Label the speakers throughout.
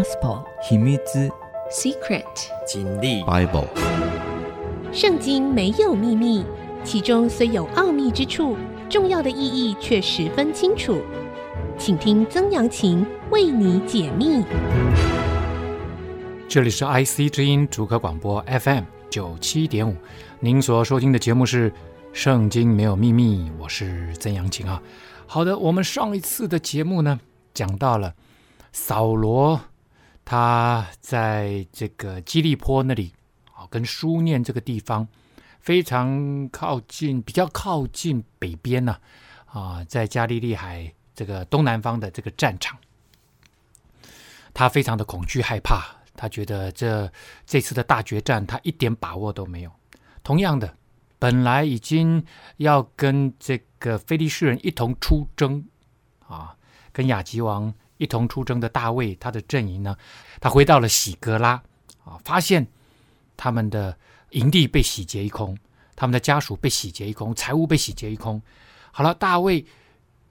Speaker 1: Gospel
Speaker 2: 秘密之
Speaker 1: Secret
Speaker 3: 经历
Speaker 2: Bible
Speaker 4: 圣经没有秘密，其中虽有奥秘之处，重要的意义却十分清楚。请听曾阳晴为你解密。
Speaker 5: 这里是 IC 之音主客广播 FM 九七点五，您所收听的节目是《圣经没有秘密》，我是曾阳晴啊。好的，我们上一次的节目呢，讲到了扫罗，他在这个基利波那里啊，跟苏念这个地方非常靠近，比较靠近北边呢啊，在加利利海这个东南方的这个战场，他非常的恐惧害怕。他觉得这这次的大决战，他一点把握都没有。同样的，本来已经要跟这个菲利士人一同出征，啊，跟亚吉王一同出征的大卫，他的阵营呢，他回到了喜格拉，啊，发现他们的营地被洗劫一空，他们的家属被洗劫一空，财物被洗劫一空。好了，大卫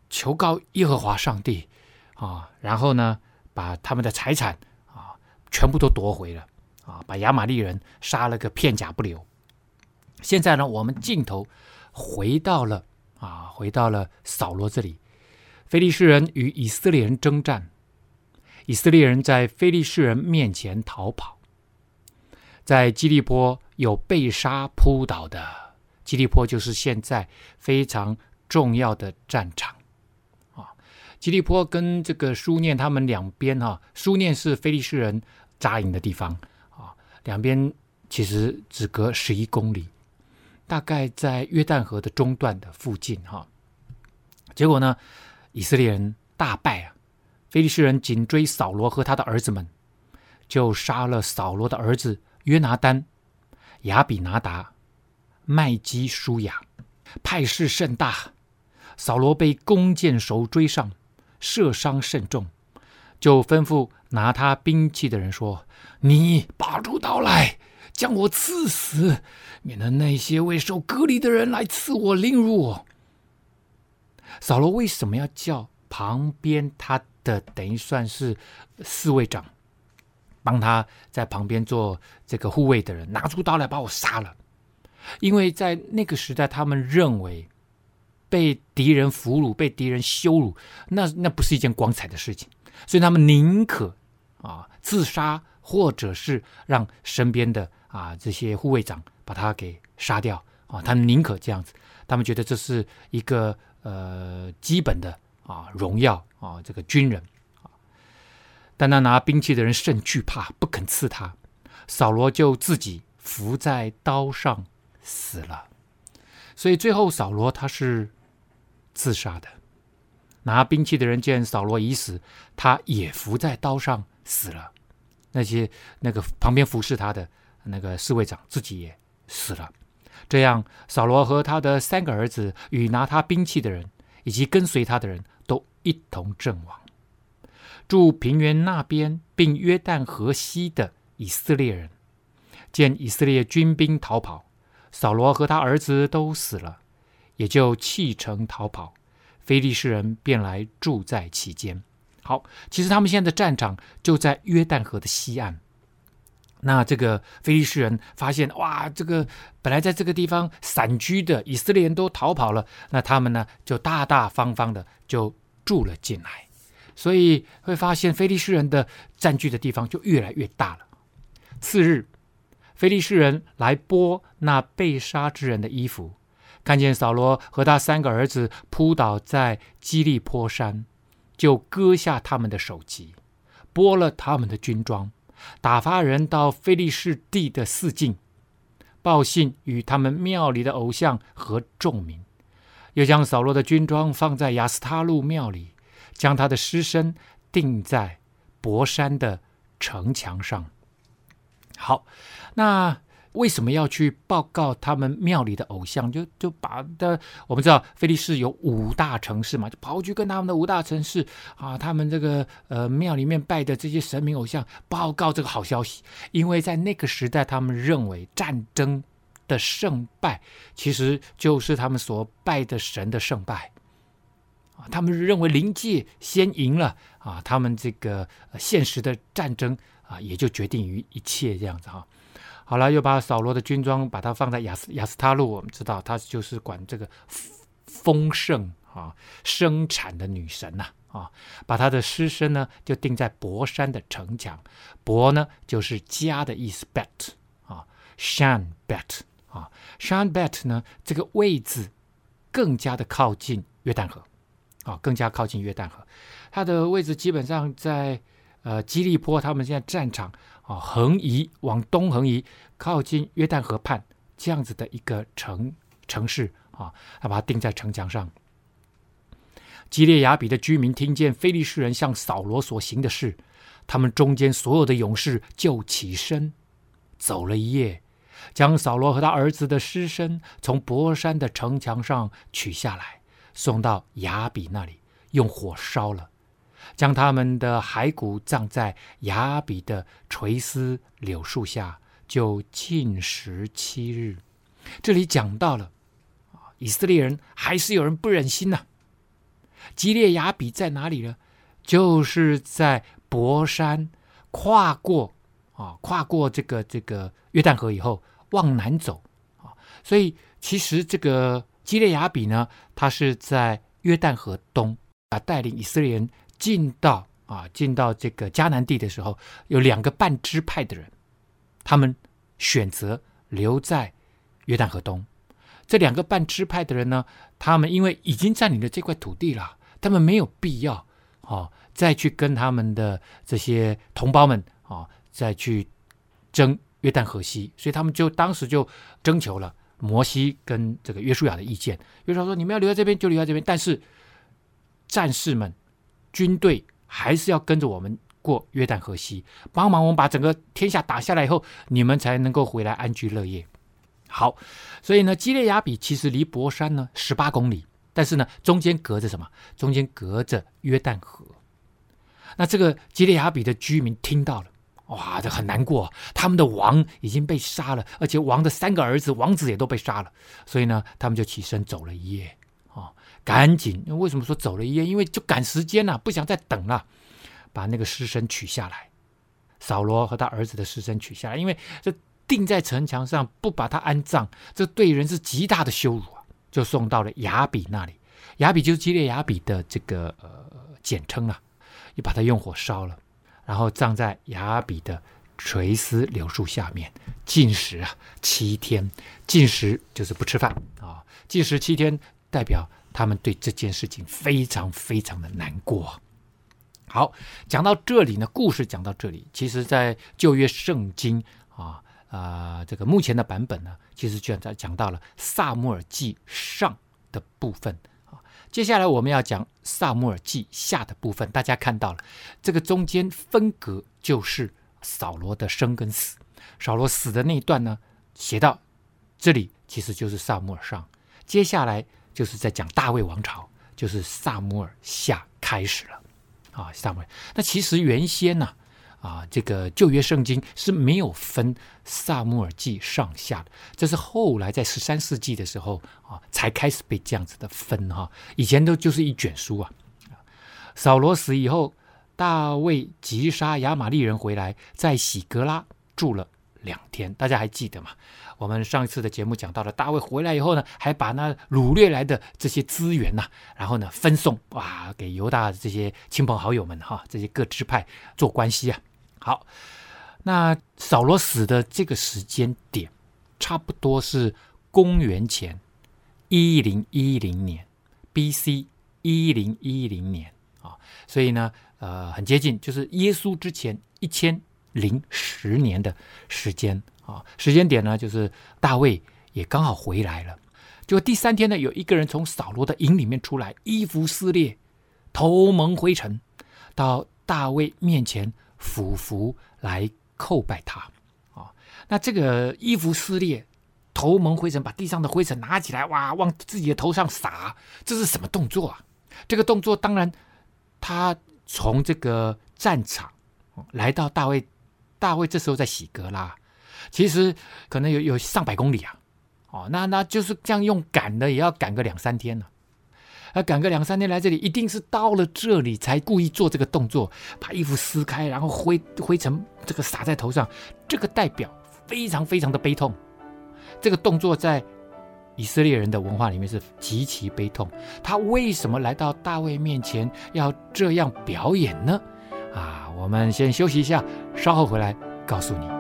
Speaker 5: 求告耶和华上帝，啊，然后呢，把他们的财产啊。全部都夺回了啊！把亚玛力人杀了个片甲不留。现在呢，我们镜头回到了啊，回到了扫罗这里。非利士人与以色列人征战，以色列人在非利士人面前逃跑，在基利波有被杀扑倒的。基利波就是现在非常重要的战场。啊基利波跟这个苏念他们两边哈，苏念是非利士人扎营的地方啊，两边其实只隔十一公里，大概在约旦河的中段的附近哈。结果呢，以色列人大败啊，非利士人紧追扫罗和他的儿子们，就杀了扫罗的儿子约拿单、亚比拿达、麦基舒雅，派势甚大，扫罗被弓箭手追上。射伤甚重，就吩咐拿他兵器的人说：“你拔出刀来，将我刺死，免得那些未受割礼的人来刺我凌辱我。”扫罗为什么要叫旁边他的等于算是侍卫长，帮他在旁边做这个护卫的人拿出刀来把我杀了？因为在那个时代，他们认为。被敌人俘虏，被敌人羞辱，那那不是一件光彩的事情，所以他们宁可啊自杀，或者是让身边的啊这些护卫长把他给杀掉啊，他们宁可这样子，他们觉得这是一个呃基本的啊荣耀啊这个军人啊，但那拿兵器的人甚惧怕，不肯刺他，扫罗就自己伏在刀上死了，所以最后扫罗他是。自杀的，拿兵器的人见扫罗已死，他也伏在刀上死了。那些那个旁边服侍他的那个侍卫长自己也死了。这样，扫罗和他的三个儿子与拿他兵器的人以及跟随他的人都一同阵亡。住平原那边并约旦河西的以色列人见以色列军兵逃跑，扫罗和他儿子都死了。也就弃城逃跑，非利士人便来住在其间。好，其实他们现在的战场就在约旦河的西岸。那这个非利士人发现，哇，这个本来在这个地方散居的以色列人都逃跑了，那他们呢就大大方方的就住了进来。所以会发现非利士人的占据的地方就越来越大了。次日，菲利士人来剥那被杀之人的衣服。看见扫罗和他三个儿子扑倒在基利波山，就割下他们的首级，剥了他们的军装，打发人到非利士地的四境，报信与他们庙里的偶像和众民，又将扫罗的军装放在雅斯他录庙里，将他的尸身钉在博山的城墙上。好，那。为什么要去报告他们庙里的偶像？就就把的我们知道，菲利士有五大城市嘛，就跑去跟他们的五大城市啊，他们这个呃庙里面拜的这些神明偶像报告这个好消息。因为在那个时代，他们认为战争的胜败其实就是他们所拜的神的胜败啊，他们认为灵界先赢了啊，他们这个现实的战争啊，也就决定于一切这样子哈。好了，又把扫罗的军装把它放在亚斯亚斯他路，我们知道他就是管这个丰盛啊生产的女神呐啊，把他的尸身呢就钉在伯山的城墙，伯呢就是家的意思，bet 啊，shan bet 啊，shan bet 呢这个位置更加的靠近约旦河啊，更加靠近约旦河，它的位置基本上在呃基利波，他们现在战场。啊，横移往东横移，靠近约旦河畔这样子的一个城城市啊，他把它钉在城墙上。基列雅比的居民听见非利士人向扫罗所行的事，他们中间所有的勇士就起身走了一夜，将扫罗和他儿子的尸身从伯山的城墙上取下来，送到雅比那里，用火烧了。将他们的骸骨葬在雅比的垂丝柳树下，就禁食七日。这里讲到了，以色列人还是有人不忍心呐、啊。基列雅比在哪里呢？就是在伯山跨过啊，跨过这个这个约旦河以后往南走啊。所以其实这个基列雅比呢，它是在约旦河东啊，带领以色列人。进到啊，进到这个迦南地的时候，有两个半支派的人，他们选择留在约旦河东。这两个半支派的人呢，他们因为已经占领了这块土地了，他们没有必要啊，再去跟他们的这些同胞们啊，再去争约旦河西，所以他们就当时就征求了摩西跟这个约书亚的意见。约书亚说：“你们要留在这边就留在这边，但是战士们。”军队还是要跟着我们过约旦河西，帮忙我们把整个天下打下来以后，你们才能够回来安居乐业。好，所以呢，基列雅比其实离伯山呢十八公里，但是呢，中间隔着什么？中间隔着约旦河。那这个基列雅比的居民听到了，哇，这很难过，他们的王已经被杀了，而且王的三个儿子、王子也都被杀了，所以呢，他们就起身走了一夜。赶紧！为什么说走了一夜？因为就赶时间呐、啊，不想再等了，把那个尸身取下来。扫罗和他儿子的尸身取下来，因为这钉在城墙上，不把他安葬，这对人是极大的羞辱啊！就送到了雅比那里。雅比就是基列雅比的这个呃简称啊，又把它用火烧了，然后葬在雅比的垂丝柳树下面，禁食啊七天。禁食就是不吃饭啊，禁食七天代表。他们对这件事情非常非常的难过。好，讲到这里呢，故事讲到这里，其实，在旧约圣经啊啊、呃，这个目前的版本呢，其实就在讲到了撒母耳记上的部分啊。接下来我们要讲撒母耳记下的部分。大家看到了，这个中间分隔就是扫罗的生跟死。扫罗死的那一段呢，写到这里，其实就是撒母耳上。接下来。就是在讲大卫王朝，就是撒母耳下开始了，啊，撒母耳。那其实原先呢，啊，这个旧约圣经是没有分撒母耳记上下的，这是后来在十三世纪的时候啊，才开始被这样子的分哈。以前都就是一卷书啊。扫罗死以后，大卫击杀亚玛力人回来，在喜格拉住了两天，大家还记得吗？我们上一次的节目讲到了，大卫回来以后呢，还把那掳掠来的这些资源呐、然后呢分送哇给犹大这些亲朋好友们哈，这些各支派做关系啊。好，那扫罗死的这个时间点，差不多是公元前一零一零年，B.C. 一零一零年啊，所以呢，呃，很接近，就是耶稣之前一千零十年的时间。啊，时间点呢，就是大卫也刚好回来了。就第三天呢，有一个人从扫罗的营里面出来，衣服撕裂，头蒙灰尘，到大卫面前俯伏来叩拜他。啊，那这个衣服撕裂，头蒙灰尘，把地上的灰尘拿起来，哇，往自己的头上撒，这是什么动作啊？这个动作当然，他从这个战场来到大卫，大卫这时候在洗格拉。其实可能有有上百公里啊，哦，那那就是这样用赶的，也要赶个两三天呢、啊。赶个两三天来这里，一定是到了这里才故意做这个动作，把衣服撕开，然后灰灰尘这个洒在头上，这个代表非常非常的悲痛。这个动作在以色列人的文化里面是极其悲痛。他为什么来到大卫面前要这样表演呢？啊，我们先休息一下，稍后回来告诉你。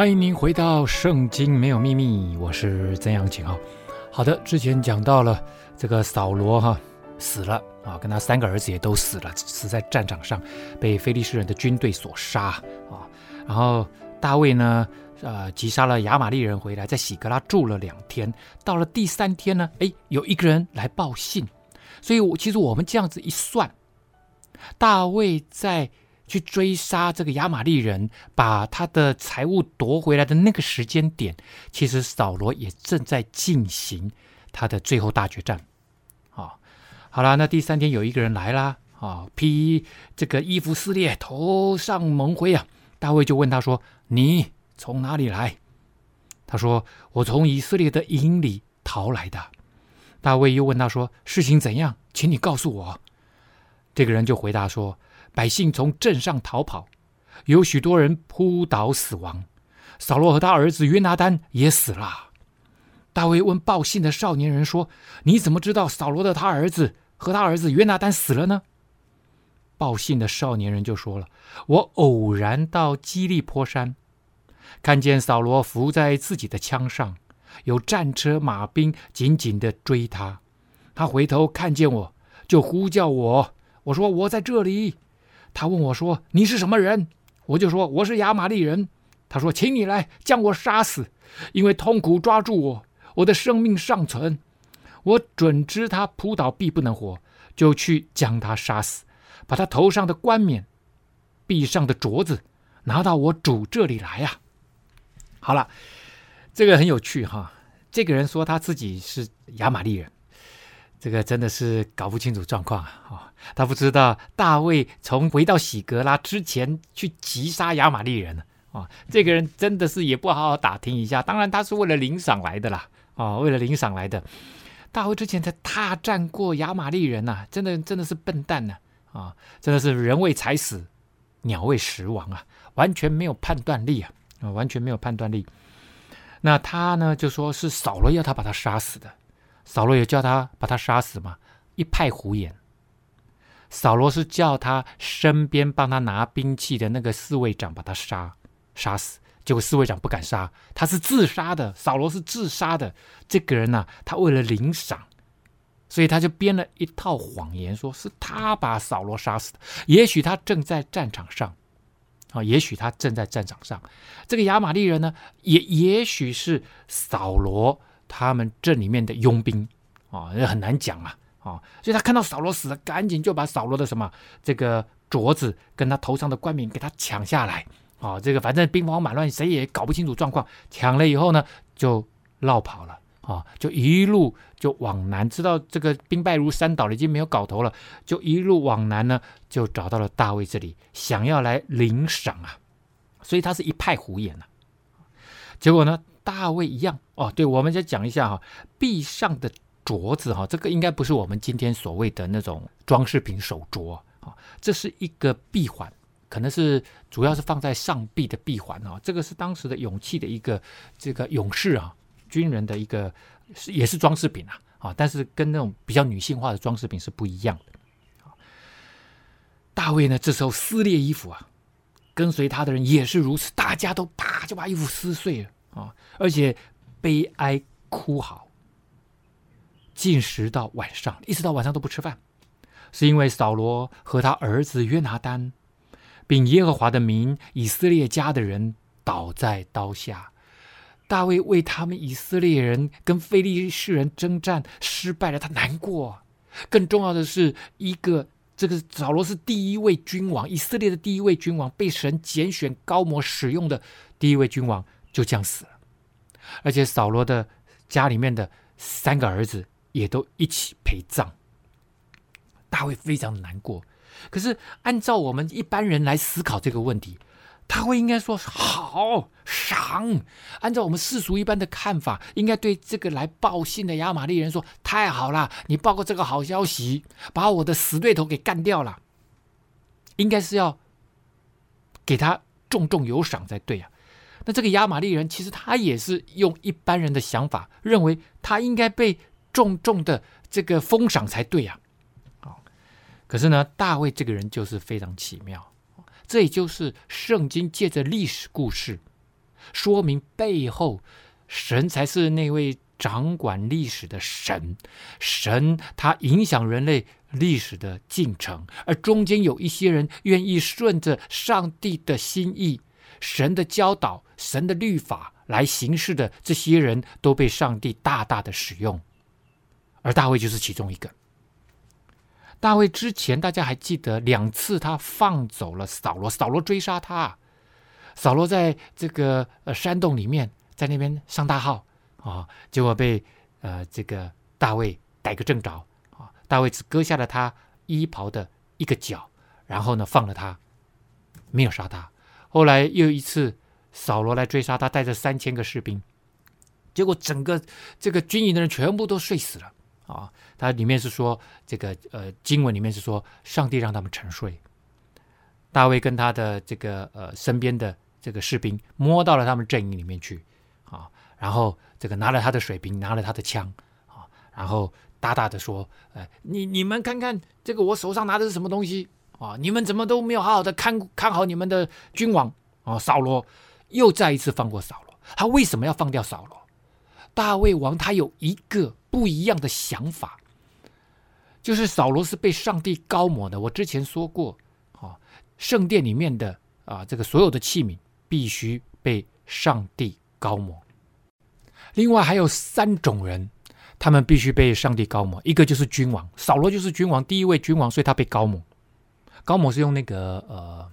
Speaker 5: 欢迎您回到《圣经没有秘密》，我是曾阳晴啊。好的，之前讲到了这个扫罗哈死了啊，跟他三个儿子也都死了，死在战场上，被非利士人的军队所杀啊。然后大卫呢，呃，击杀了亚玛力人回来，在喜格拉住了两天。到了第三天呢，哎，有一个人来报信，所以我其实我们这样子一算，大卫在。去追杀这个亚玛力人，把他的财物夺回来的那个时间点，其实扫罗也正在进行他的最后大决战。啊，好了，那第三天有一个人来啦，啊，披这个衣服撕裂，头上蒙灰啊。大卫就问他说：“你从哪里来？”他说：“我从以色列的营里逃来的。”大卫又问他说：“事情怎样？请你告诉我。”这个人就回答说。百姓从镇上逃跑，有许多人扑倒死亡。扫罗和他儿子约拿单也死了。大卫问报信的少年人说：“你怎么知道扫罗的他儿子和他儿子约拿单死了呢？”报信的少年人就说了：“我偶然到基利波山，看见扫罗伏在自己的枪上，有战车马兵紧紧地追他。他回头看见我，就呼叫我。我说：我在这里。”他问我说：“你是什么人？”我就说：“我是亚玛力人。”他说：“请你来将我杀死，因为痛苦抓住我，我的生命尚存。我准知他扑倒必不能活，就去将他杀死，把他头上的冠冕、臂上的镯子拿到我主这里来呀。”好了，这个很有趣哈。这个人说他自己是亚玛力人。这个真的是搞不清楚状况啊！哦，他不知道大卫从回到喜格拉之前去击杀亚玛力人了啊！这个人真的是也不好好打听一下。当然，他是为了领赏来的啦！啊，为了领赏来的。大卫之前才大战过亚玛力人呐，真的真的是笨蛋呐！啊，真的是人为财死，鸟为食亡啊！完全没有判断力啊！啊，完全没有判断力。那他呢，就说是扫罗要他把他杀死的。扫罗有叫他把他杀死吗？一派胡言。扫罗是叫他身边帮他拿兵器的那个侍卫长把他杀杀死，结果侍卫长不敢杀，他是自杀的。扫罗是自杀的。这个人呢、他为了领赏，所以他就编了一套谎言，说是他把扫罗杀死的。也许他正在战场上，啊，也许他正在战场上。这个亚玛力人呢，也也许是扫罗。他们镇里面的佣兵啊，也很难讲啊，啊，所以他看到扫罗死了，赶紧就把扫罗的什么这个镯子跟他头上的冠冕给他抢下来啊，这个反正兵荒马乱，谁也搞不清楚状况。抢了以后呢，就落跑了啊，就一路就往南，知道这个兵败如山倒了，已经没有搞头了，就一路往南呢，就找到了大卫这里，想要来领赏啊，所以他是一派胡言呐、啊，结果呢？大卫一样哦，对，我们再讲一下哈，臂上的镯子哈，这个应该不是我们今天所谓的那种装饰品手镯啊，这是一个臂环，可能是主要是放在上臂的臂环啊，这个是当时的勇气的一个这个勇士啊，军人的一个是也是装饰品啊啊，但是跟那种比较女性化的装饰品是不一样的。大卫呢，这时候撕裂衣服啊，跟随他的人也是如此，大家都啪就把衣服撕碎了。啊！而且悲哀哭嚎，进食到晚上，一直到晚上都不吃饭，是因为扫罗和他儿子约拿单，并耶和华的名以色列家的人倒在刀下。大卫为他们以色列人跟非利士人征战失败了，他难过，更重要的是，一个这个扫罗是第一位君王，以色列的第一位君王，被神拣选、高摩、使用的第一位君王，就这样死了。而且扫罗的家里面的三个儿子也都一起陪葬。大卫非常难过。可是按照我们一般人来思考这个问题。他会应该说好赏，按照我们世俗一般的看法，应该对这个来报信的亚玛力人说：“太好了，你报个这个好消息，把我的死对头给干掉了。”应该是要给他重重有赏才对啊。那这个亚玛力人其实他也是用一般人的想法，认为他应该被重重的这个封赏才对呀。可是呢，大卫这个人就是非常奇妙。这也就是圣经借着历史故事，说明背后神才是那位掌管历史的神。神他影响人类历史的进程，而中间有一些人愿意顺着上帝的心意、神的教导、神的律法来行事的这些人，都被上帝大大的使用。而大卫就是其中一个。大卫之前，大家还记得两次他放走了扫罗，扫罗追杀他。扫罗在这个呃山洞里面，在那边上大号啊，结果被呃这个大卫逮个正着啊。大卫只割下了他衣袍的一个角，然后呢放了他，没有杀他。后来又一次扫罗来追杀他，带着三千个士兵，结果整个这个军营的人全部都睡死了。啊，他里面是说这个呃，经文里面是说，上帝让他们沉睡。大卫跟他的这个呃身边的这个士兵摸到了他们阵营里面去啊，然后这个拿了他的水瓶，拿了他的枪啊，然后大大的说：“呃，你你们看看这个我手上拿的是什么东西啊？你们怎么都没有好好的看看好你们的君王啊？”扫罗又再一次放过扫罗，他为什么要放掉扫罗？大卫王他有一个。不一样的想法，就是扫罗是被上帝高抹的。我之前说过，啊，圣殿里面的啊，这个所有的器皿必须被上帝高抹。另外还有三种人，他们必须被上帝高抹。一个就是君王，扫罗就是君王，第一位君王，所以他被高抹。高摩是用那个呃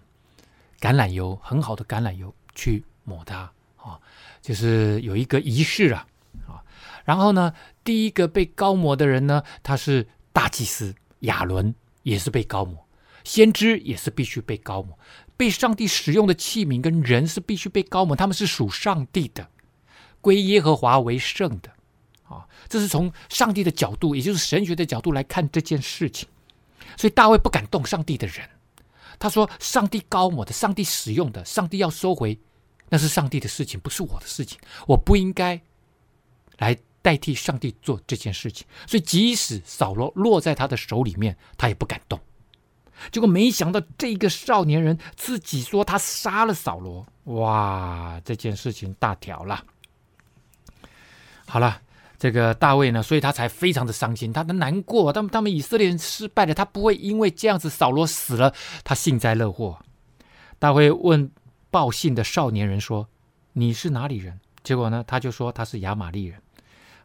Speaker 5: 橄榄油，很好的橄榄油去抹它啊，就是有一个仪式啊啊。然后呢，第一个被高摩的人呢，他是大祭司亚伦，也是被高摩；先知也是必须被高摩。被上帝使用的器皿跟人是必须被高摩，他们是属上帝的，归耶和华为圣的。啊，这是从上帝的角度，也就是神学的角度来看这件事情。所以大卫不敢动上帝的人，他说：“上帝高我的，上帝使用的，上帝要收回，那是上帝的事情，不是我的事情，我不应该来。”代替上帝做这件事情，所以即使扫罗落在他的手里面，他也不敢动。结果没想到这个少年人自己说他杀了扫罗，哇，这件事情大条了。好了，这个大卫呢，所以他才非常的伤心，他的难过。他们他们以色列人失败了，他不会因为这样子扫罗死了，他幸灾乐祸。大卫问报信的少年人说：“你是哪里人？”结果呢，他就说他是亚玛力人。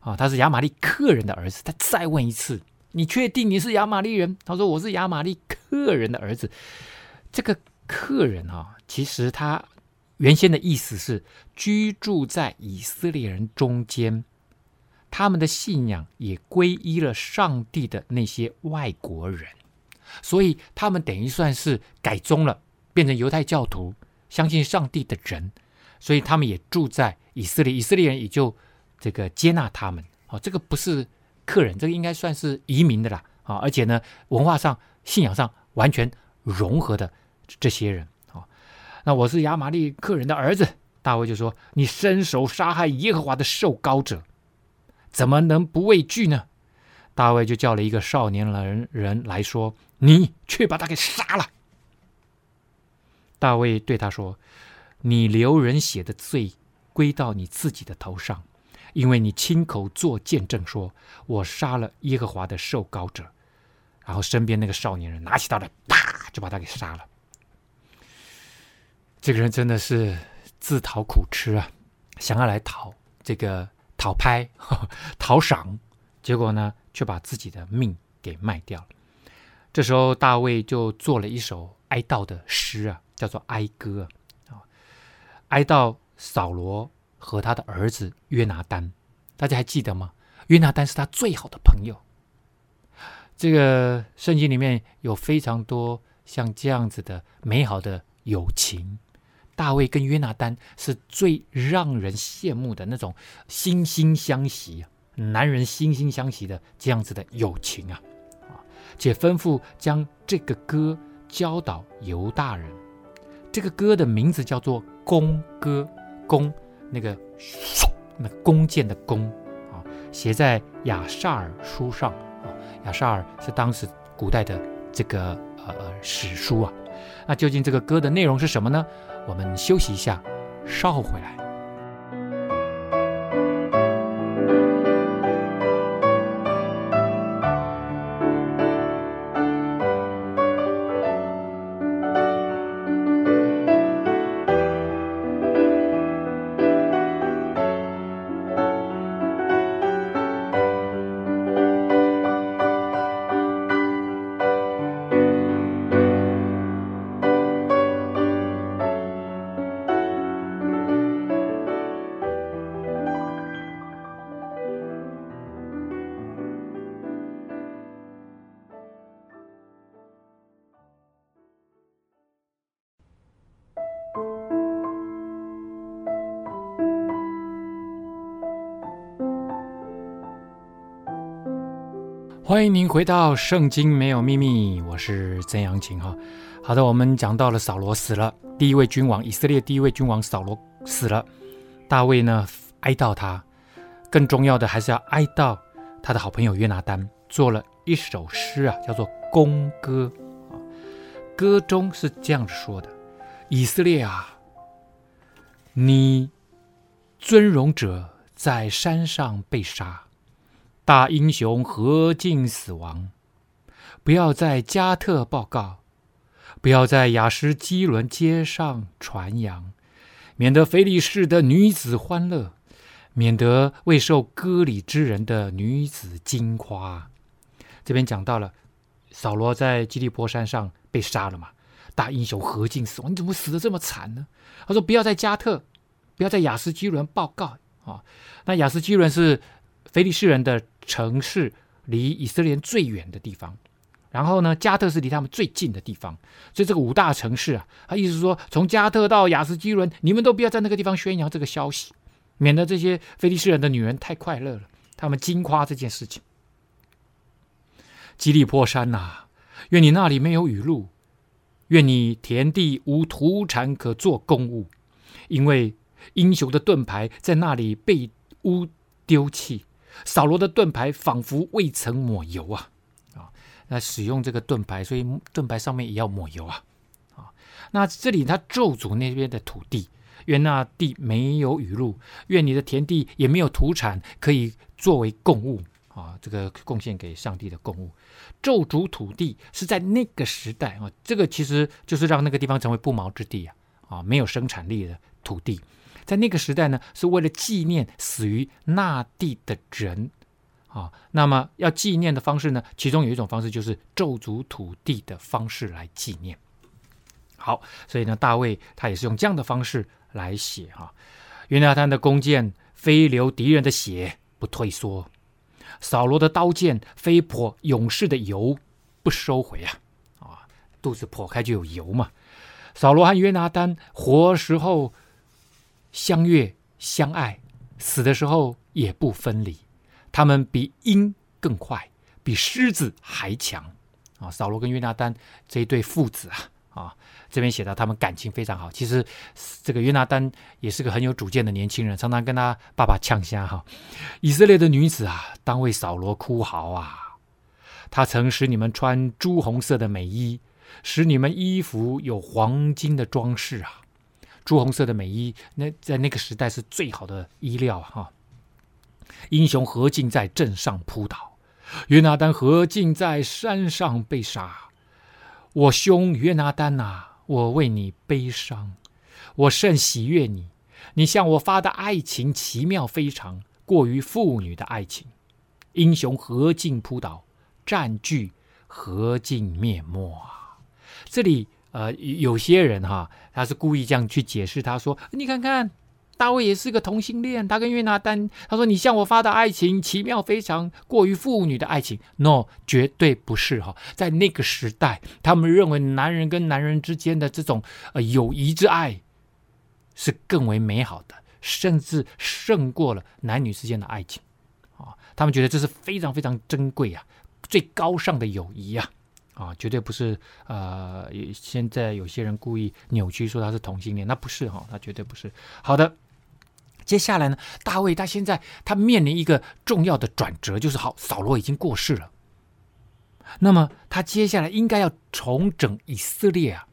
Speaker 5: 啊，他是亚玛力客人的儿子。他再问一次：“你确定你是亚玛力人？”他说：“我是亚玛力客人的儿子。”这个客人啊，其实他原先的意思是居住在以色列人中间，他们的信仰也皈依了上帝的那些外国人，所以他们等于算是改宗了，变成犹太教徒，相信上帝的人，所以他们也住在以色列，以色列人也就。这个接纳他们，哦，这个不是客人，这个应该算是移民的啦，啊，而且呢，文化上、信仰上完全融合的这些人，啊，那我是亚玛力克人的儿子，大卫就说：“你伸手杀害耶和华的受膏者，怎么能不畏惧呢？”大卫就叫了一个少年人人来说：“你去把他给杀了。”大卫对他说：“你流人血的罪归到你自己的头上。”因为你亲口做见证说，我杀了耶和华的受膏者，然后身边那个少年人拿起刀来，啪就把他给杀了。这个人真的是自讨苦吃啊，想要来讨这个讨拍、讨赏，结果呢，却把自己的命给卖掉了。这时候大卫就做了一首哀悼的诗啊，叫做哀歌啊，哀悼扫罗和他的儿子约拿单。大家还记得吗？约拿单是他最好的朋友。这个圣经里面有非常多像这样子的美好的友情。大卫跟约拿单是最让人羡慕的那种惺惺相惜，男人惺惺相惜的这样子的友情啊，啊，且吩咐将这个歌教导犹大人。这个歌的名字叫做弓歌，弓那个那弓箭的弓啊，写在亚萨尔书上啊。亚萨尔是当时古代的这个呃史书啊，那究竟这个歌的内容是什么呢？我们休息一下，稍后回来。迎回到《圣经没有秘密》，我是曾阳晴哈。好的，我们讲到了扫罗死了，第一位君王，以色列第一位君王扫罗死了，大卫呢哀悼他，更重要的还是要哀悼他的好朋友约拿单，做了一首诗啊，叫做《宫歌》。歌中是这样子说的：以色列啊，你尊荣者在山上被杀。大英雄何竟死亡？不要在加特报告，不要在亚实基伦街上传扬，免得非利士的女子欢乐，免得未受割礼之人的女子惊夸。这边讲到了扫罗在基利波山上被杀了嘛？大英雄何竟死亡？你怎么死的这么惨呢？他说：不要在加特，不要在亚实基伦报告啊。那亚实基伦是菲利士人的。城市离以色列最远的地方，然后呢，加特是离他们最近的地方，所以这个五大城市啊，他意思是说，从加特到亚斯基伦，你们都不要在那个地方宣扬这个消息，免得这些菲利士人的女人太快乐了，他们惊夸这件事情。基利波山呐、愿你那里没有雨露，愿你田地无土产可做供物，因为英雄的盾牌在那里被污丢弃。扫罗的盾牌仿佛未曾抹油啊！啊，那使用这个盾牌，所以盾牌上面也要抹油啊！啊，那这里他咒诅那边的土地，愿那地没有雨露，愿你的田地也没有土产可以作为供物啊！这个贡献给上帝的供物，咒诅土地是在那个时代啊，这个其实就是让那个地方成为不毛之地啊！啊，没有生产力的土地。在那个时代呢，是为了纪念死于那地的人，啊，那么要纪念的方式呢，其中有一种方式就是咒诅土地的方式来纪念。好，所以呢，大卫他也是用这样的方式来写哈。约拿单的弓箭飞流敌人的血不退缩，扫罗的刀剑飞泼勇士的油不收回啊，啊，肚子破开就有油嘛。扫罗和约拿单活时候。相悦相爱，死的时候也不分离。他们比鹰更快，比狮子还强。啊，扫罗跟约拿单这一对父子啊，啊，这边写到他们感情非常好。其实这个约拿单也是个很有主见的年轻人，常常跟他爸爸呛声哈。以色列的女子啊，当为扫罗哭嚎啊！他曾使你们穿朱红色的美衣，使你们衣服有黄金的装饰啊。朱红色的美衣，那在那个时代是最好的衣料哈。英雄何进在镇上扑倒，约拿单何进在山上被杀。我兄约拿单呐、我为你悲伤，我甚喜悦你。你向我发的爱情奇妙非常，过于妇女的爱情。英雄何进扑倒，占据，何尽灭没啊！这里呃，有些人哈，他是故意这样去解释，他说：“你看看。”大卫也是个同性恋，他跟约拿单，他说：“你向我发的爱情奇妙非常，过于妇女的爱情。” No，绝对不是哈。在那个时代，他们认为男人跟男人之间的这种呃友谊之爱是更为美好的，甚至胜过了男女之间的爱情啊。他们觉得这是非常非常珍贵啊，最高尚的友谊啊啊，绝对不是呃，现在有些人故意扭曲说他是同性恋，那不是哈，他绝对不是。好的。接下来呢，大卫他现在他面临一个重要的转折，就是好，扫罗已经过世了，那么他接下来应该要重整以色列啊，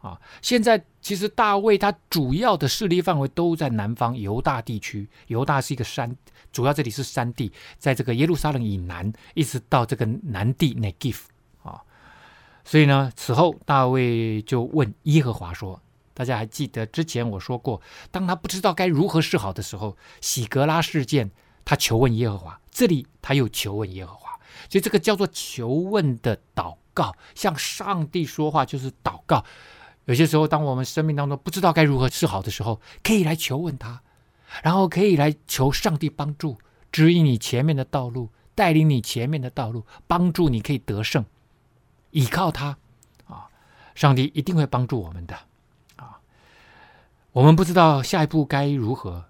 Speaker 5: 啊，现在其实大卫他主要的势力范围都在南方犹大地区，犹大是一个山，主要这里是山地，在这个耶路撒冷以南，一直到这个南地内基弗啊，所以呢，此后大卫就问耶和华说。大家还记得之前我说过，当他不知道该如何是好的时候，喜格拉事件，他求问耶和华。这里他又求问耶和华，所以这个叫做求问的祷告，向上帝说话就是祷告。有些时候，当我们生命当中不知道该如何是好的时候，可以来求问他，然后可以来求上帝帮助，指引你前面的道路，带领你前面的道路，帮助你可以得胜，依靠他啊，上帝一定会帮助我们的。啊我们不知道下一步该如何，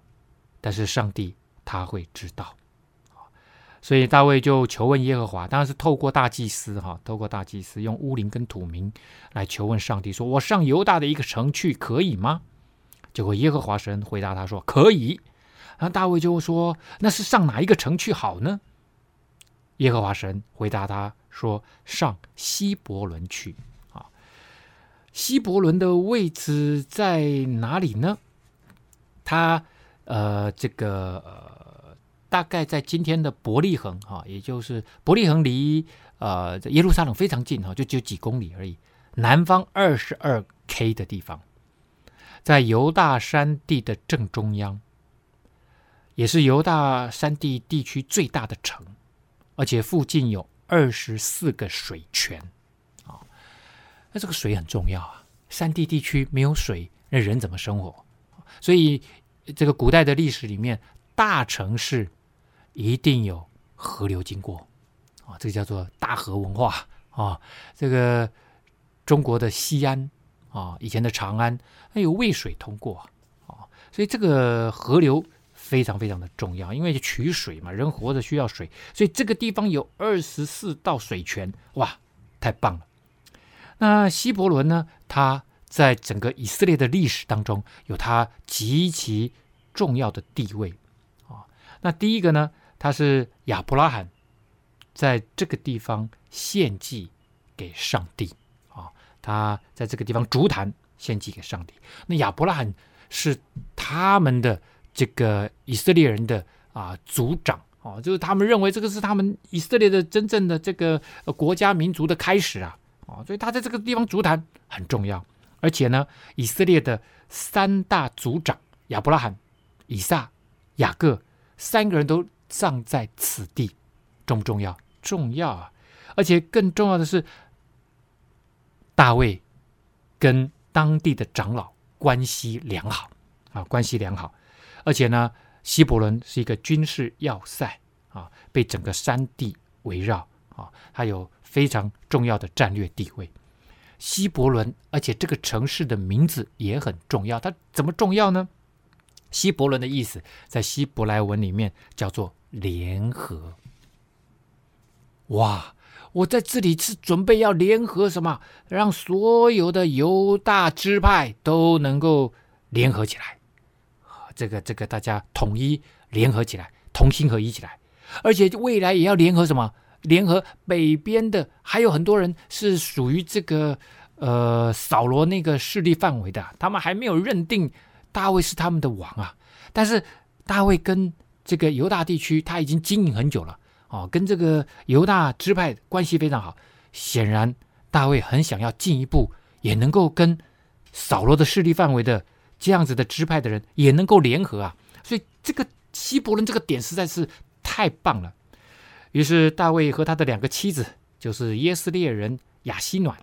Speaker 5: 但是上帝他会知道，所以大卫就求问耶和华，当然是透过大祭司哈，透过大祭司用乌灵跟土明来求问上帝，说：“我上犹大的一个城去可以吗？”结果耶和华神回答他说：“可以。”然后大卫就说：“那是上哪一个城去好呢？”耶和华神回答他说：“上希伯伦去。”希伯伦的位置在哪里呢？它呃，这个呃，大概在今天的伯利恒哈，也就是伯利恒离呃耶路撒冷非常近哈，就只有几公里而已。南方二十二 K 的地方，在犹大山地的正中央，也是犹大山地地区最大的城，而且附近有二十四个水泉。啊那这个水很重要啊！山地地区没有水，那人怎么生活？所以，这个古代的历史里面，大城市一定有河流经过啊，这个叫做大河文化啊。这个中国的西安啊，以前的长安，还有渭水通过啊，所以这个河流非常非常的重要，因为取水嘛，人活着需要水，所以这个地方有二十四道水泉，哇，太棒了！那希伯伦呢？他在整个以色列的历史当中有他极其重要的地位啊。那第一个呢，他是亚伯拉罕在这个地方献祭给上帝啊，他在这个地方筑坛献祭给上帝。那亚伯拉罕是他们的这个以色列人的啊族长啊，就是他们认为这个是他们以色列的真正的这个国家民族的开始啊。啊，所以他在这个地方足坛很重要，而且呢，以色列的三大族长亚伯拉罕、以撒、雅各三个人都葬在此地，重不重要？重要啊！而且更重要的是，大卫跟当地的长老关系良好啊，关系良好，而且呢，希伯伦是一个军事要塞啊，被整个山地围绕啊，它有。非常重要的战略地位，希伯伦，而且这个城市的名字也很重要。它怎么重要呢？希伯伦的意思在希伯来文里面叫做联合。哇，我在这里是准备要联合什么？让所有的犹大支派都能够联合起来。这个这个大家统一联合起来，同心合一起来，而且未来也要联合什么？联合北边的还有很多人是属于这个呃扫罗那个势力范围的，他们还没有认定大卫是他们的王啊。但是大卫跟这个犹大地区他已经经营很久了哦，跟这个犹大支派关系非常好。显然大卫很想要进一步，也能够跟扫罗的势力范围的这样子的支派的人也能够联合啊。所以这个希伯伦这个点实在是太棒了。于是大卫和他的两个妻子，就是耶斯列人亚希暖，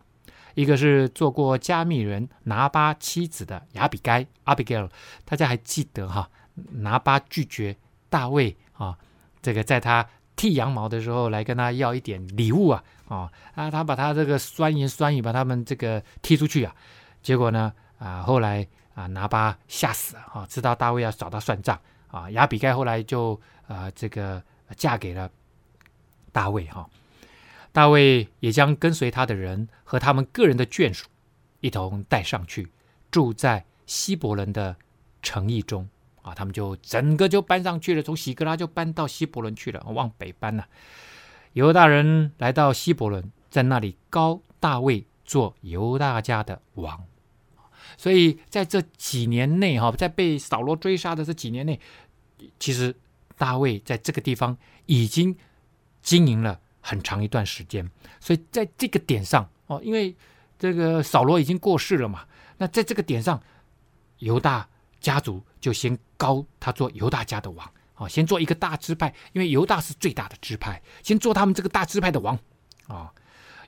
Speaker 5: 一个是做过加密人拿巴妻子的亚比该 （Abigail），大家还记得哈？拿巴拒绝大卫啊，这个在他剃羊毛的时候来跟他要一点礼物啊，啊啊，他把他这个酸言酸语把他们这个踢出去啊，结果呢啊，后来啊拿巴吓死了啊，知道大卫要找他算账啊，亚比该后来就啊这个嫁给了。大卫哈，大卫也将跟随他的人和他们个人的眷属一同带上去，住在希伯伦的城邑中啊。他们就整个就搬上去了，从喜格拉就搬到希伯伦去了，往北搬了。犹大人来到希伯伦，在那里膏大卫做犹大家的王。所以在这几年内哈，在被扫罗追杀的这几年内，其实大卫在这个地方已经。经营了很长一段时间，所以在这个点上哦，因为这个扫罗已经过世了嘛，那在这个点上，犹大家族就先高他做犹大家的王，啊，先做一个大支派，因为犹大是最大的支派，先做他们这个大支派的王，啊，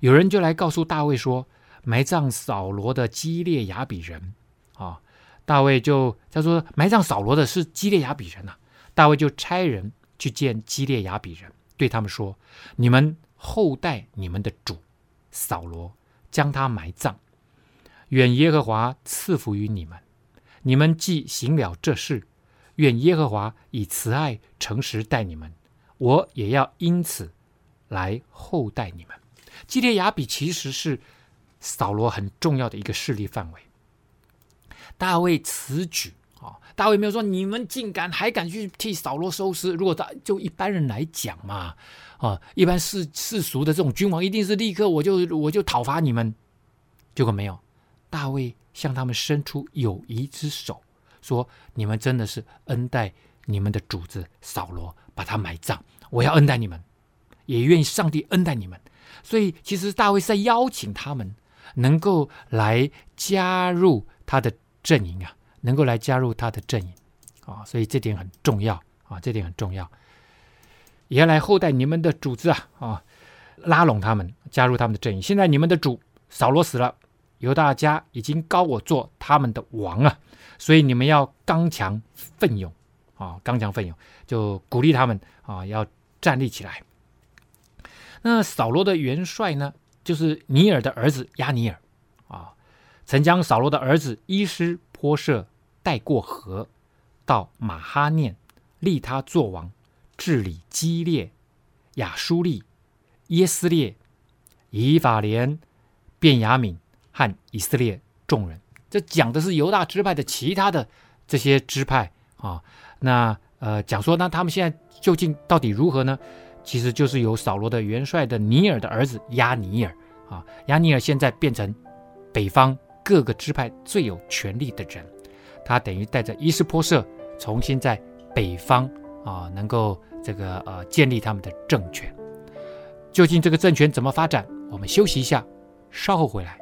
Speaker 5: 有人就来告诉大卫说，埋葬扫罗的基列雅比人，啊，大卫就他说埋葬扫罗的是基列雅比人呐，大卫就差人去见基列雅比人。对他们说：“你们厚待你们的主扫罗，将他埋葬。愿耶和华赐福于你们。你们既行了这事，愿耶和华以慈爱诚实待你们，我也要因此来厚待你们。”基列雅比其实是扫罗很重要的一个势力范围。大卫此举啊。大卫没有说，你们竟敢还敢去替扫罗收尸？如果他就一般人来讲嘛，啊，一般世世俗的这种君王，一定是立刻我就我就讨伐你们。结果没有，大卫向他们伸出友谊之手，说：你们真的是恩待你们的主子扫罗，把他埋葬，我要恩待你们，也愿意上帝恩待你们。所以其实大卫是在邀请他们能够来加入他的阵营啊。能够来加入他的阵营，啊，所以这点很重要啊，这点很重要，原来后代你们的主子啊，啊，拉拢他们加入他们的阵营。现在你们的主扫罗死了，犹大家已经高我做他们的王啊，所以你们要刚强奋勇啊，刚强奋勇，就鼓励他们啊，要站立起来。那扫罗的元帅呢，就是尼尔的儿子亚尼尔啊，曾将扫罗的儿子伊施波设。带过河，到马哈念，立他作王，治理基列、亚书利、耶斯列、以法莲、便雅悯和以色列众人。这讲的是犹大支派的其他的这些支派啊。那呃，讲说那他们现在究竟到底如何呢？其实就是由扫罗的元帅的尼尔的儿子亚尼尔啊，亚尼尔现在变成北方各个支派最有权力的人。他等于带着伊施波设，重新在北方啊，能够这个呃建立他们的政权。究竟这个政权怎么发展？我们休息一下，稍后回来。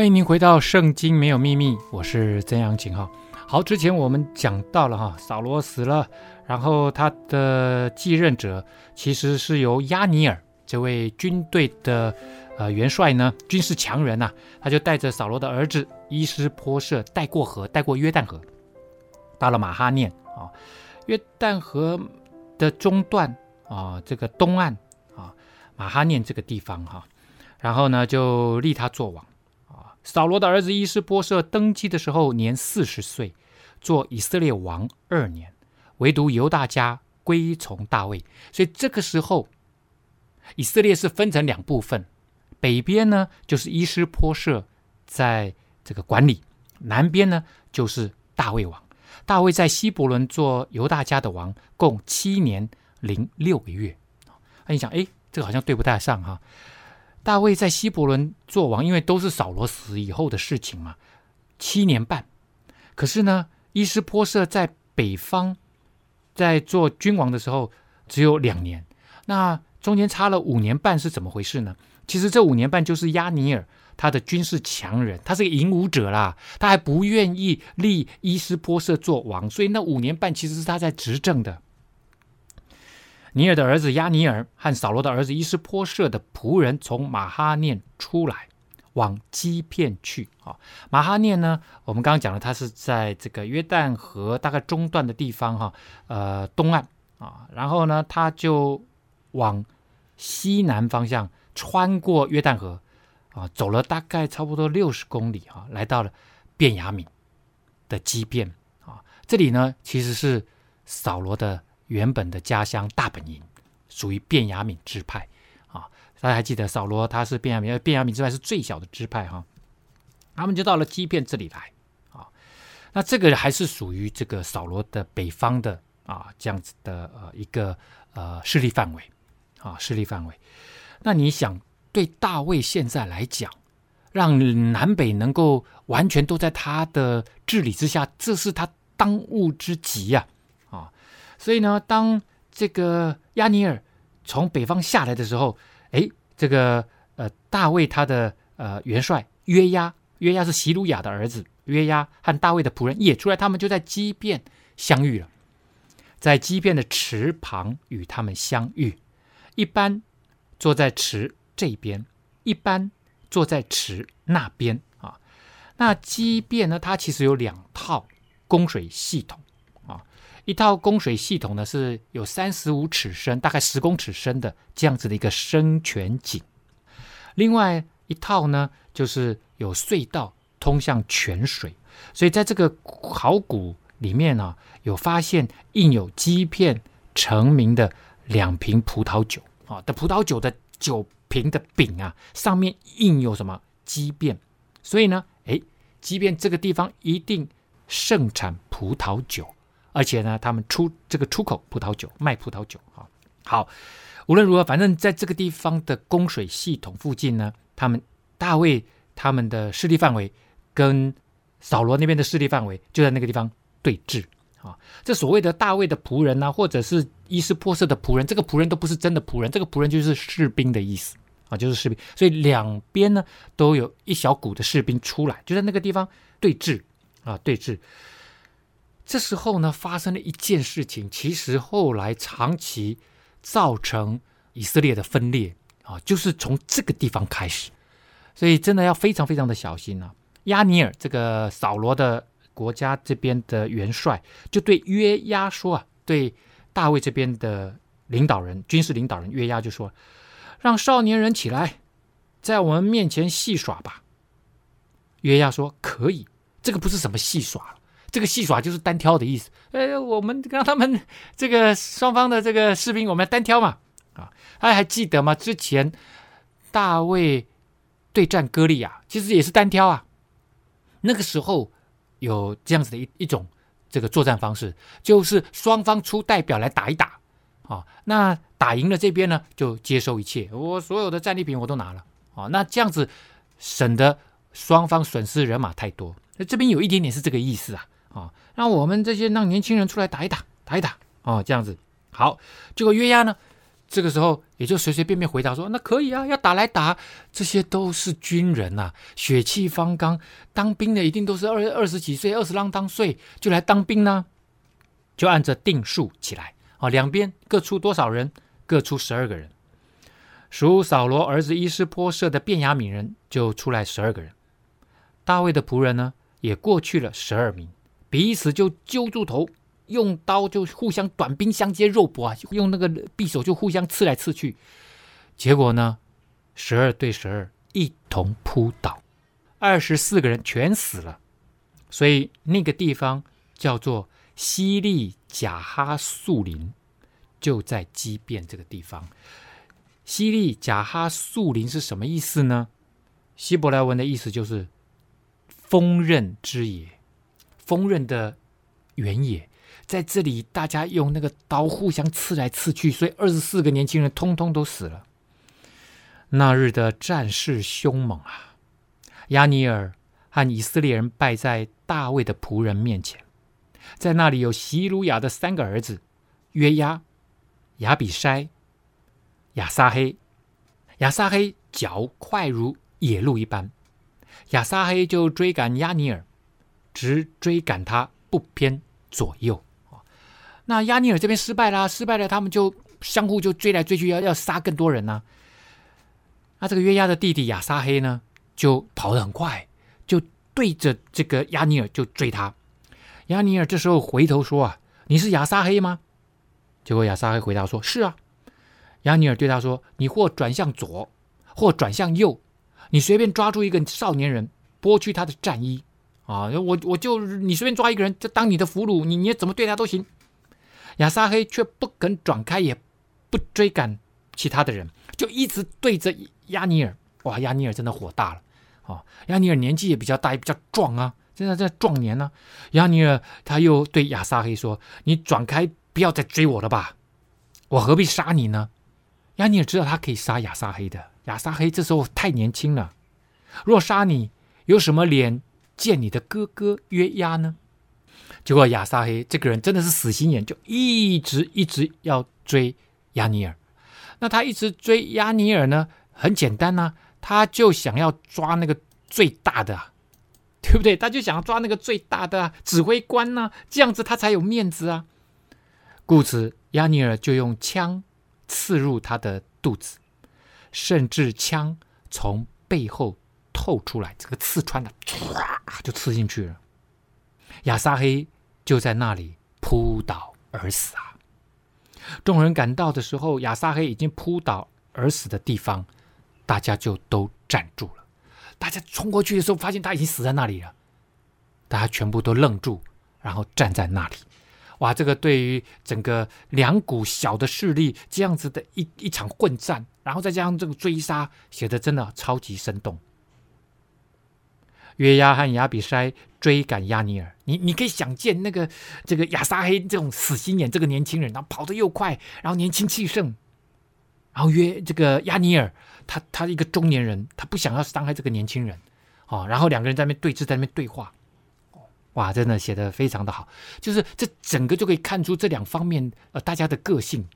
Speaker 5: 欢迎您回到《圣经没有秘密》，我是曾阳晴哈。好，之前我们讲到了哈，扫罗死了，然后他的继任者其实是由亚尼尔这位军队的呃元帅呢，军事强人呐、他就带着扫罗的儿子伊施波设带过河，带过约旦河，到了马哈念啊，约旦河的中段啊，这个东岸啊，马哈念这个地方哈，然后呢就立他做王。扫罗的儿子伊施波设登基的时候年四十岁，做以色列王二年，唯独犹大家归从大卫。所以这个时候，以色列是分成两部分，北边呢就是伊施波设在这个管理，南边呢就是大卫王。大卫在希伯伦做犹大家的王，共七年零六个月。那你想，哎，这个好像对不太上哈。大卫在希伯伦做王，因为都是扫罗死以后的事情嘛，七年半。可是呢，伊施波设在北方在做君王的时候只有两年，那中间差了五年半是怎么回事呢？其实这五年半就是亚尼尔。他的军事强人，他是个勇武者啦，他还不愿意立伊施波设做王，所以那五年半其实是他在执政的。尼尔的儿子亚尼尔和扫罗的儿子伊施波设的仆人从马哈念出来，往基遍去。啊，马哈念呢，我们刚刚讲了，他是在这个约旦河大概中段的地方，哈，呃，东岸啊，然后呢，他就往西南方向穿过约旦河。啊，走了大概差不多六十公里啊，来到了便雅悯的基遍啊。这里呢，其实是扫罗的原本的家乡大本营，属于便雅悯支派啊。大家还记得扫罗他是便雅悯，便雅悯支派是最小的支派哈。他们就到了基遍这里来啊。那这个还是属于这个扫罗的北方的啊这样子的呃一个呃势力范围啊势力范围。那你想？对大卫现在来讲，让南北能够完全都在他的治理之下，这是他当务之急呀！啊，所以呢，当这个亚尼尔从北方下来的时候，哎，这个呃大卫他的呃元帅约押，约押是洗鲁雅的儿子，约押和大卫的仆人也出来，他们就在基遍相遇了，在基遍的池旁与他们相遇，一般坐在池。这边一般坐在池那边啊，那基遍呢，它其实有两套供水系统，一套供水系统呢是有三十五尺深，大概十公尺深的这样子的一个深泉井，另外一套呢就是有隧道通向泉水，所以在这个考古里面呢，有发现印有基片成名的两瓶葡萄酒。啊的葡萄酒的酒。瓶的柄啊，上面印有什么基变，所以呢，哎，基变这个地方一定盛产葡萄酒，而且呢，他们出这个出口葡萄酒，卖葡萄酒啊。好，无论如何，反正在这个地方的供水系统附近呢，他们大卫他们的势力范围跟扫罗那边的势力范围就在那个地方对峙啊。这所谓的大卫的仆人呢、啊，或者是伊斯波设的仆人，这个仆人都不是真的仆人，这个仆人就是士兵的意思。啊，就是士兵，所以两边呢都有一小股的士兵出来，就在那个地方对峙啊，对峙。这时候呢，发生了一件事情，其实后来长期造成以色列的分裂啊，就是从这个地方开始，所以真的要非常非常的小心啊。亚尼尔这个扫罗的国家这边的元帅，就对约押说啊，对大卫这边的领导人、军事领导人约押就说。让少年人起来，在我们面前戏耍吧。约押说：“可以，这个不是什么戏耍，这个戏耍就是单挑的意思。哎，我们让他们这个双方的这个士兵，我们单挑嘛。啊，大家还记得吗？之前大卫对战歌利亚，其实也是单挑啊。那个时候有这样子的一一种这个作战方式，就是双方出代表来打一打。啊，那。”打赢了这边呢，就接收一切，我所有的战利品我都拿了啊。那这样子省得双方损失人马太多。那这边有一点点是这个意思啊，让我们这些让年轻人出来打一打，打一打啊，这样子好。结果约押呢，这个时候也就随随便便回答说：“那可以啊，要打来打。”这些都是军人呐、血气方刚，当兵的一定都是二二十几岁、二十啷当岁就来当兵呢，就按着定数起来啊，两边各出多少人？各出十二个人，属扫罗儿子伊施波设的便雅悯人就出来十二个人，大卫的仆人呢也过去了十二名，彼此就揪住头，用刀就互相短兵相接，肉搏啊，用那个匕首就互相刺来刺去，结果呢，十二对十二一同扑倒，二十四个人全死了，所以那个地方叫做西利贾哈素林。就在基遍这个地方，西利贾哈素林是什么意思呢？希伯来文的意思就是锋刃之野，锋刃的原野。在这里，大家用那个刀互相刺来刺去，所以二十四个年轻人通通都死了。那日的战事凶猛啊！亚尼尔和以色列人败在大卫的仆人面前，在那里有洗鲁雅的三个儿子约押、亚比筛、亚撒黑。亚撒黑脚快如野鹿一般，亚撒黑就追赶亚尼尔，直追赶他不偏左右。那亚尼尔这边失败了，失败了，他们就相互就追来追去，要要杀更多人呢、那这个约押的弟弟亚撒黑呢，就跑得很快，就对着这个亚尼尔就追他。亚尼尔这时候回头说：“啊，你是亚撒黑吗？”结果亚撒黑回答说：“是啊。”亚尼尔对他说：“你或转向左，或转向右，你随便抓住一个少年人，剥去他的战衣啊！我我就你随便抓一个人，就当你的俘虏，你你怎么对他都行。”亚撒黑却不肯转开，也不追赶其他的人，就一直对着亚尼尔。哇，亚尼尔真的火大了。哦，亚尼尔年纪也比较大，也比较壮啊，现在在壮年呢、啊。押尼尔他又对亚撒黑说：“你转开，不要再追我了吧，我何必杀你呢？”亚尼尔知道他可以杀亚撒黑的。亚撒黑这时候太年轻了，若杀你，有什么脸见你的哥哥约押呢？结果亚撒黑这个人真的是死心眼，就一直一直要追亚尼尔。那他一直追亚尼尔呢，很简单呐、他就想要抓那个最大的啊，对不对？他就想要抓那个最大的啊指挥官呐、这样子他才有面子啊。故此，押尼尔就用枪刺入他的肚子，甚至枪从背后透出来，这个刺穿了，唰就刺进去了。亚撒黑就在那里扑倒而死啊！众人赶到的时候，亚撒黑已经扑倒而死的地方，大家就都站住了。大家冲过去的时候，发现他已经死在那里了。大家全部都愣住，然后站在那里。哇，这个对于整个两股小的势力这样子的一一场混战，然后再加上这个追杀，写的真的超级生动。约押和亚比筛追赶亚尼尔，你你可以想见那个这个亚撒黑这种死心眼，这个年轻人，然后跑得又快，然后年轻气盛，然后约这个亚尼尔，他他一个中年人，他不想要伤害这个年轻人，哦，然后两个人在那边对峙，在那边对话，哇，真的写得非常的好，就是这整个就可以看出这两方面呃大家的个性，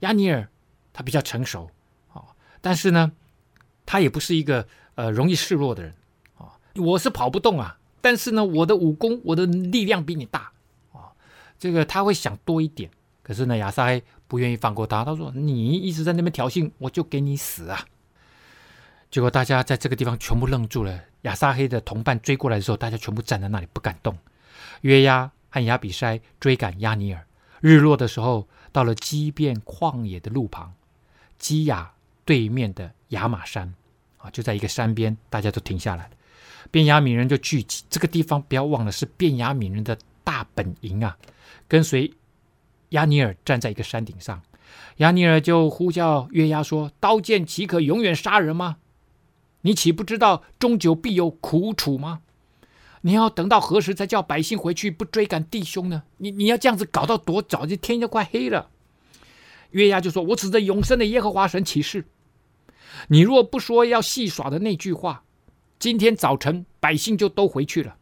Speaker 5: 亚尼尔他比较成熟，哦，但是呢，他也不是一个呃容易示弱的人。我是跑不动啊，但是呢，我的武功，我的力量比你大啊。这个他会想多一点，可是呢，亚撒黑不愿意放过他。他说：“你一直在那边挑衅，我就给你死啊！”结果大家在这个地方全部愣住了。亚撒黑的同伴追过来的时候，大家全部站在那里不敢动。约押和亚比筛追赶亚尼尔，日落的时候到了畸变旷野的路旁，基亚对面的亚玛山啊，就在一个山边，大家都停下来了。便雅悯人就聚集，这个地方不要忘了是便雅悯人的大本营啊！跟随押尼尔站在一个山顶上，押尼尔就呼叫约押说：“刀剑岂可永远杀人吗？你岂不知道终究必有苦楚吗？你要等到何时才叫百姓回去不追赶弟兄呢？你你要这样子搞到多早？这天就快黑了。”约押就说：“我指着永生的耶和华神起誓，你若不说要戏耍的那句话。”今天早晨，百姓就都回去了，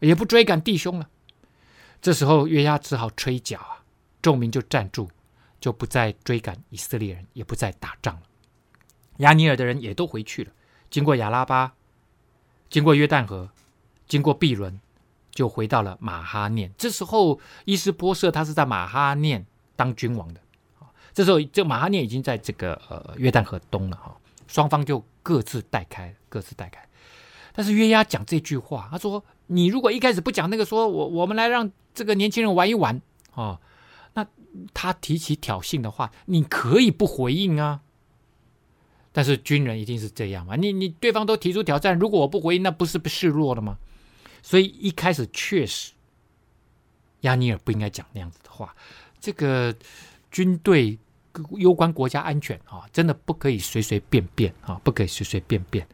Speaker 5: 也不追赶弟兄了。这时候，约押只好吹角啊，众民就站住，就不再追赶以色列人，也不再打仗了。押尼尔的人也都回去了，经过亚拉巴，经过约旦河，经过毕伦，就回到了马哈念。这时候，伊斯波设他是在马哈念当君王的。这时候，这马哈念已经在这个呃约旦河东了哈。双方就各自带开，各自带开。但是约押讲这句话，他说：“你如果一开始不讲那个，说我我们来让这个年轻人玩一玩哦，那他提起挑衅的话，你可以不回应啊。但是军人一定是这样嘛？你你对方都提出挑战，如果我不回应，那不是不示弱了吗？所以一开始确实，押尼尔不应该讲那样子的话。这个军队攸关国家安全啊，真的不可以随随便便啊，不可以随随便便。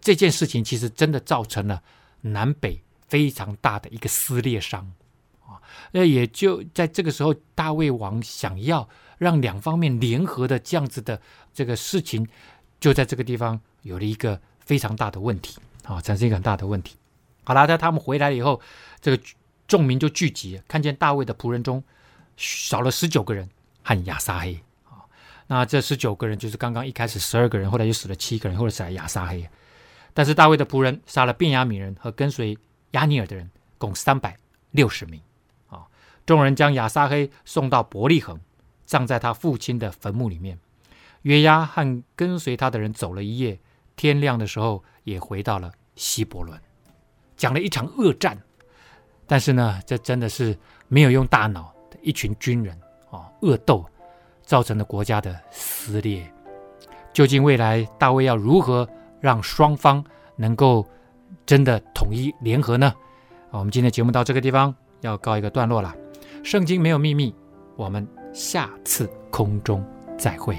Speaker 5: 这件事情其实真的造成了南北非常大的一个撕裂伤啊。那也就在这个时候，大卫王想要让两方面联合的这样子的这个事情，就在这个地方有了一个非常大的问题啊，产生一个很大的问题。好了，在他们回来以后，这个众民就聚集，看见大卫的仆人中少了十九个人和亚撒黑。那这十九个人就是刚刚一开始十二个人，后来又死了七个人，后来死了亚撒黑。但是大卫的仆人杀了便雅悯人和跟随押尼尔的人，共三百六十名。啊，众人将亚撒黑送到伯利恒，葬在他父亲的坟墓里面。约押和跟随他的人走了一夜，天亮的时候也回到了希伯伦，讲了一场恶战。但是呢，这真的是没有用大脑的一群军人啊，恶斗造成了国家的撕裂。究竟未来大卫要如何让双方能够真的统一联合呢？我们今天节目到这个地方要告一个段落了。圣经没有秘密，我们下次空中再会。